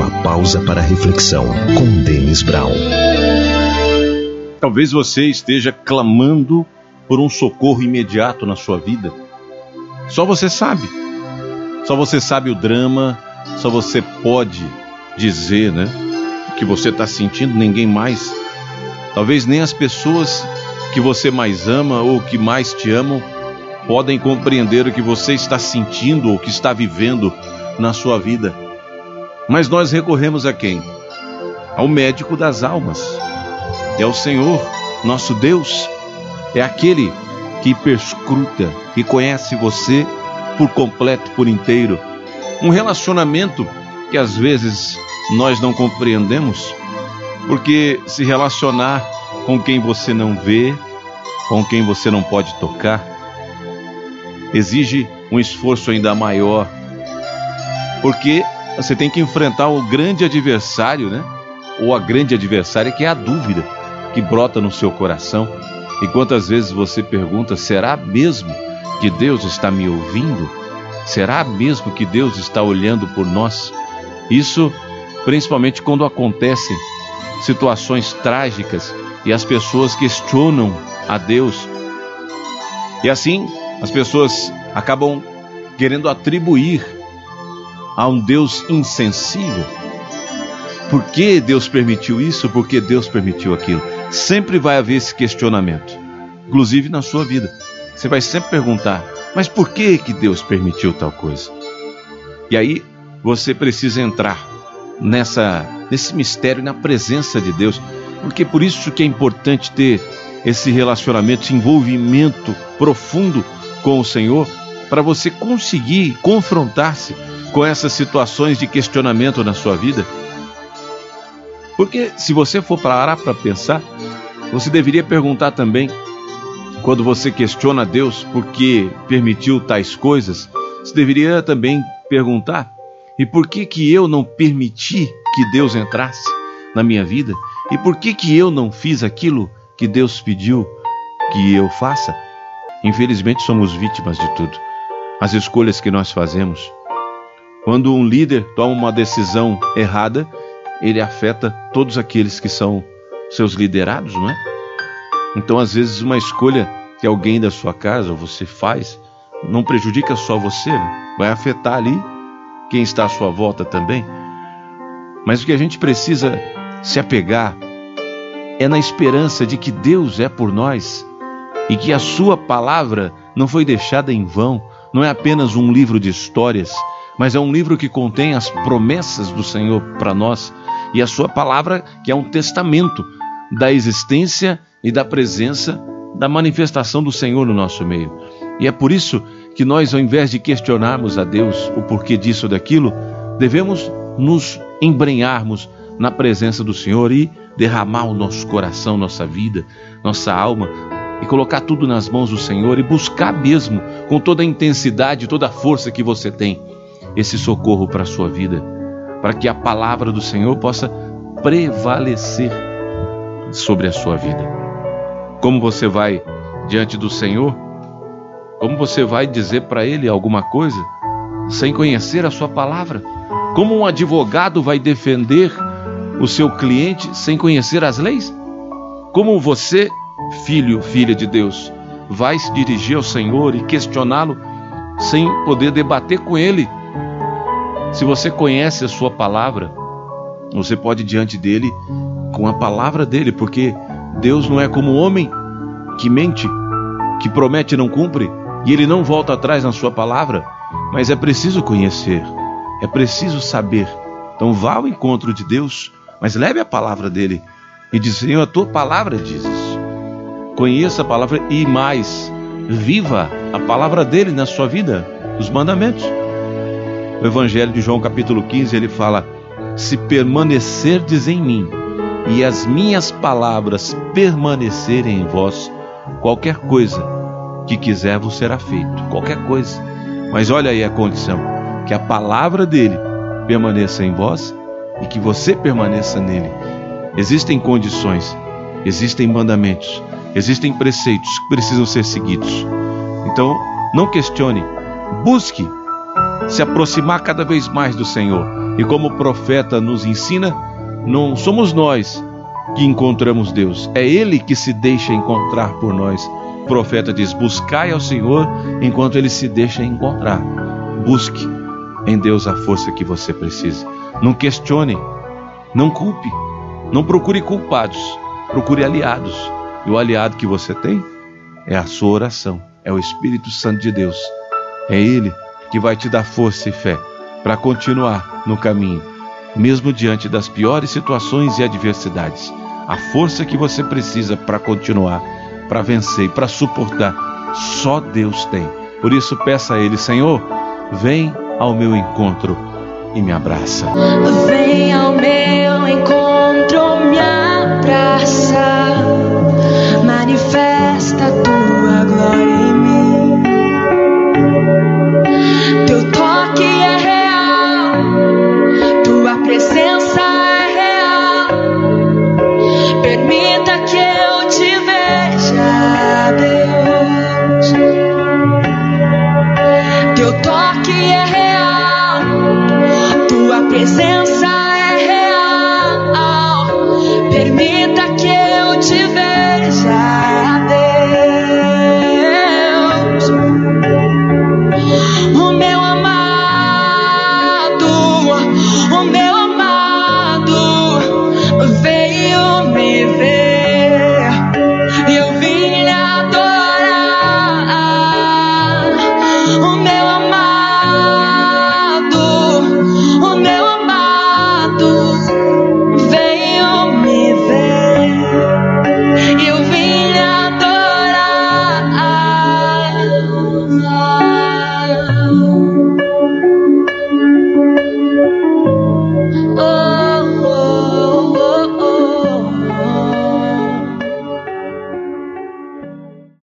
Uma pausa para reflexão com Denis Brown. Talvez você esteja clamando por um socorro imediato na sua vida. Só você sabe. Só você sabe o drama, só você pode dizer, né? O que você está sentindo, ninguém mais. Talvez nem as pessoas que você mais ama ou que mais te amam podem compreender o que você está sentindo ou que está vivendo na sua vida. Mas nós recorremos a quem? Ao médico das almas. É o Senhor, nosso Deus. É aquele que perscruta, que conhece você por completo, por inteiro. Um relacionamento que às vezes nós não compreendemos, porque se relacionar com quem você não vê, com quem você não pode tocar, exige um esforço ainda maior, porque você tem que enfrentar o grande adversário, né? Ou a grande adversária que é a dúvida que brota no seu coração. E quantas vezes você pergunta: será mesmo que Deus está me ouvindo? Será mesmo que Deus está olhando por nós? Isso principalmente quando acontecem situações trágicas e as pessoas questionam a Deus. E assim, as pessoas acabam querendo atribuir a um Deus insensível. Por que Deus permitiu isso? Por que Deus permitiu aquilo? Sempre vai haver esse questionamento, inclusive na sua vida. Você vai sempre perguntar: mas por que que Deus permitiu tal coisa? E aí você precisa entrar nessa nesse mistério na presença de Deus, porque por isso que é importante ter esse relacionamento, esse envolvimento profundo com o Senhor, para você conseguir confrontar-se com essas situações de questionamento na sua vida. Porque se você for parar para pensar, você deveria perguntar também, quando você questiona Deus por que permitiu tais coisas, você deveria também perguntar e por que que eu não permiti que Deus entrasse na minha vida? E por que que eu não fiz aquilo que Deus pediu que eu faça? Infelizmente somos vítimas de tudo. As escolhas que nós fazemos. Quando um líder toma uma decisão errada, ele afeta todos aqueles que são seus liderados, não é? Então, às vezes, uma escolha que alguém da sua casa ou você faz não prejudica só você, né? vai afetar ali quem está à sua volta também. Mas o que a gente precisa se apegar é na esperança de que Deus é por nós e que a Sua palavra não foi deixada em vão, não é apenas um livro de histórias, mas é um livro que contém as promessas do Senhor para nós e a Sua palavra, que é um testamento da existência e da presença, da manifestação do Senhor no nosso meio. E é por isso que nós, ao invés de questionarmos a Deus o porquê disso ou daquilo, devemos nos embrenharmos na presença do Senhor e derramar o nosso coração, nossa vida, nossa alma e colocar tudo nas mãos do Senhor e buscar mesmo, com toda a intensidade, toda a força que você tem, esse socorro para a sua vida, para que a palavra do Senhor possa prevalecer sobre a sua vida. Como você vai diante do Senhor? Como você vai dizer para Ele alguma coisa sem conhecer a Sua palavra? Como um advogado vai defender o seu cliente sem conhecer as leis? Como você, filho, filha de Deus, vai se dirigir ao Senhor e questioná-lo sem poder debater com Ele? Se você conhece a Sua palavra, você pode ir diante dele com a palavra dele, porque Deus não é como o homem que mente, que promete e não cumpre e ele não volta atrás na sua palavra, mas é preciso conhecer, é preciso saber. Então vá ao encontro de Deus, mas leve a palavra dele e diz: Senhor, a tua palavra diz isso. Conheça a palavra e mais, viva a palavra dele na sua vida, os mandamentos. O Evangelho de João, capítulo 15, ele fala: Se permanecerdes em mim e as minhas palavras permanecerem em vós, qualquer coisa que quiser vos será feito, qualquer coisa. Mas olha aí a condição: que a palavra dele permaneça em vós e que você permaneça nele. Existem condições, existem mandamentos, existem preceitos que precisam ser seguidos. Então, não questione, busque se aproximar cada vez mais do Senhor E como o profeta nos ensina, não somos nós que encontramos Deus, é Ele que se deixa encontrar por nós. O profeta diz: Buscai ao Senhor enquanto Ele se deixa encontrar. Busque em Deus a força que você precisa. Não questione, não culpe, não procure culpados, procure aliados. E o aliado que você tem é a sua oração, é o Espírito Santo de Deus. É Ele que vai te dar força e fé para continuar no caminho, mesmo diante das piores situações e adversidades. A força que você precisa para continuar, para vencer e para suportar, só Deus tem. Por isso, peça a Ele, Senhor, vem ao meu encontro e me abraça. Vem ao meu Ese